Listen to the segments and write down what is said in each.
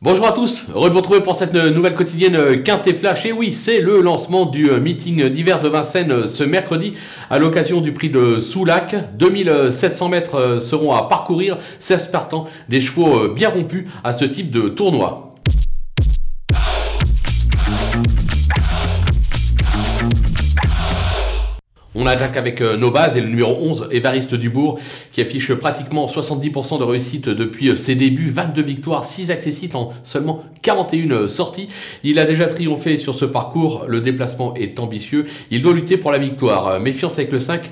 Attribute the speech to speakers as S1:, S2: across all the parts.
S1: Bonjour à tous, heureux de vous retrouver pour cette nouvelle quotidienne Quintet Flash. Et oui, c'est le lancement du meeting d'hiver de Vincennes ce mercredi à l'occasion du prix de Soulac. 2700 mètres seront à parcourir, 16 partants, des chevaux bien rompus à ce type de tournoi. On attaque avec euh, nos bases et le numéro 11, Évariste Dubourg, qui affiche pratiquement 70% de réussite depuis euh, ses débuts, 22 victoires, 6 accessites en seulement 41 euh, sorties. Il a déjà triomphé sur ce parcours, le déplacement est ambitieux, il doit lutter pour la victoire. Méfiance avec le 5,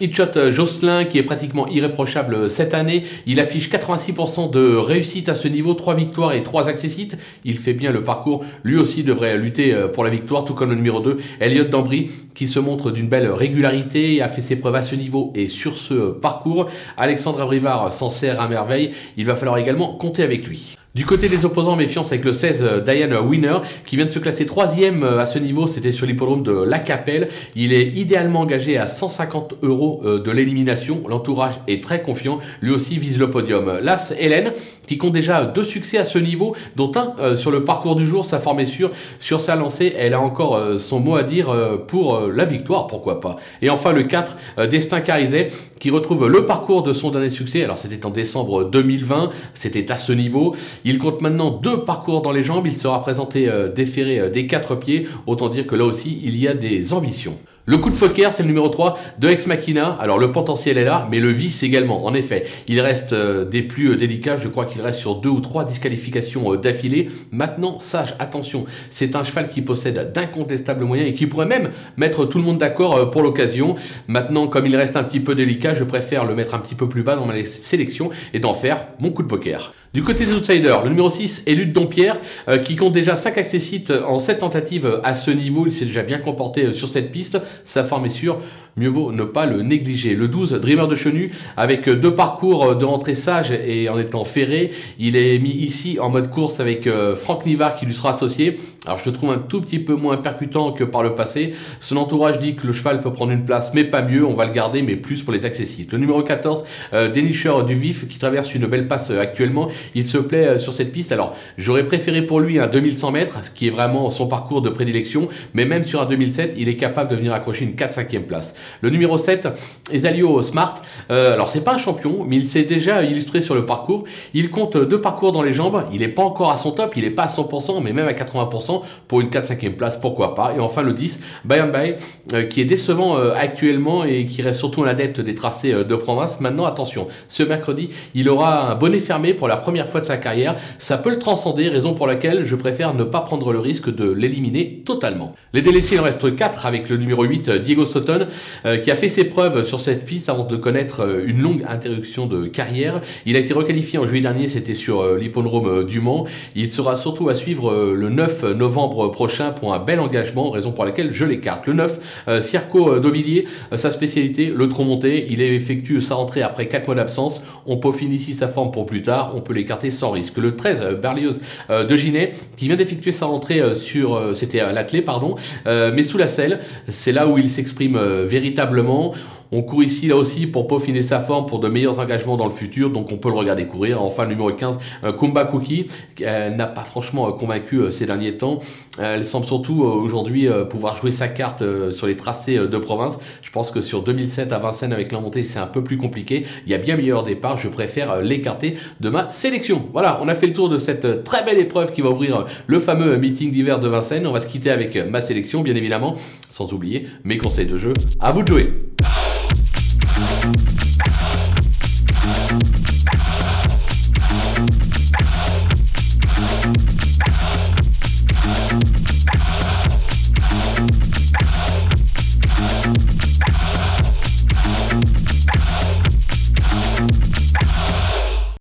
S1: Hitchot euh, Jocelyn qui est pratiquement irréprochable cette année, il affiche 86% de réussite à ce niveau, 3 victoires et 3 accessites. Il fait bien le parcours, lui aussi devrait lutter euh, pour la victoire, tout comme le numéro 2, Elliot Dambry, qui se montre d'une belle régularité, a fait ses preuves à ce niveau et sur ce parcours. Alexandre Abrivard s'en sert à merveille, il va falloir également compter avec lui. Du côté des opposants, méfiance avec le 16 euh, Diane Winner qui vient de se classer troisième euh, à ce niveau, c'était sur l'hippodrome de La Capelle. Il est idéalement engagé à 150 euros euh, de l'élimination. L'entourage est très confiant, lui aussi vise le podium. Las Hélène qui compte déjà deux succès à ce niveau, dont un sur le parcours du jour, sa forme est sûre. Sur sa lancée, elle a encore son mot à dire pour la victoire, pourquoi pas? Et enfin le 4, Destin Carizet, qui retrouve le parcours de son dernier succès. Alors c'était en décembre 2020, c'était à ce niveau. Il compte maintenant deux parcours dans les jambes. Il sera présenté euh, déféré euh, des quatre pieds. Autant dire que là aussi, il y a des ambitions. Le coup de poker, c'est le numéro 3 de Ex Machina. Alors le potentiel est là, mais le vice également. En effet, il reste euh, des plus délicats. Je crois qu'il reste sur deux ou trois disqualifications d'affilée. Maintenant, sage, attention, c'est un cheval qui possède d'incontestables moyens et qui pourrait même mettre tout le monde d'accord pour l'occasion. Maintenant, comme il reste un petit peu délicat, je préfère le mettre un petit peu plus bas dans ma sélection et d'en faire mon coup de poker. Du côté des outsiders, le numéro 6 est Lutte Dompierre, euh, qui compte déjà 5 accessites en 7 tentatives à ce niveau. Il s'est déjà bien comporté euh, sur cette piste. Sa forme est sûre. Mieux vaut ne pas le négliger. Le 12, Dreamer de Chenu, avec euh, deux parcours de rentrée sage et en étant ferré. Il est mis ici en mode course avec Franck Nivard qui lui sera associé. Alors je le trouve un tout petit peu moins percutant que par le passé. Son entourage dit que le cheval peut prendre une place, mais pas mieux. On va le garder, mais plus pour les accessites. Le numéro 14, Dénicheur du Vif, qui traverse une belle passe actuellement. Il se plaît euh, sur cette piste. Alors, j'aurais préféré pour lui un 2100 mètres, ce qui est vraiment son parcours de prédilection. Mais même sur un 2007, il est capable de venir accrocher une 4-5e place. Le numéro 7, Esalio Smart. Euh, alors, c'est pas un champion, mais il s'est déjà illustré sur le parcours. Il compte deux parcours dans les jambes. Il n'est pas encore à son top. Il n'est pas à 100%, mais même à 80% pour une 4-5e place, pourquoi pas. Et enfin, le 10, Bayern Bay, euh, qui est décevant actuellement et qui reste surtout un adepte des tracés de province. Maintenant, attention, ce mercredi, il aura un bonnet fermé pour la première fois de sa carrière, ça peut le transcender, raison pour laquelle je préfère ne pas prendre le risque de l'éliminer totalement. Les délaissés, il en reste 4 avec le numéro 8, Diego Sutton, euh, qui a fait ses preuves sur cette piste avant de connaître euh, une longue interruption de carrière. Il a été requalifié en juillet dernier, c'était sur euh, l'hippodrome du Mans. Il sera surtout à suivre le 9 novembre prochain pour un bel engagement, raison pour laquelle je l'écarte. Le 9, Circo d'Auvilliers, sa spécialité, le tronc monté. Il effectue sa rentrée après 4 mois d'absence. On peaufine ici sa forme pour plus tard. On peut l'écarter sans risque. Le 13, euh, Berlioz euh, de Ginet, qui vient d'effectuer sa rentrée euh, sur, c'était à l'atelier, pardon, mais sous la selle. C'est là où il s'exprime véritablement. On court ici là aussi pour peaufiner sa forme pour de meilleurs engagements dans le futur, donc on peut le regarder courir. Enfin, numéro 15, Kumba Cookie, n'a pas franchement convaincu ces derniers temps. Elle semble surtout aujourd'hui pouvoir jouer sa carte sur les tracés de province. Je pense que sur 2007 à Vincennes avec la montée, c'est un peu plus compliqué. Il y a bien meilleur départ. Je préfère l'écarter de ma sélection. Voilà, on a fait le tour de cette très belle épreuve qui va ouvrir le fameux meeting d'hiver de Vincennes. On va se quitter avec ma sélection, bien évidemment, sans oublier mes conseils de jeu. À vous de jouer.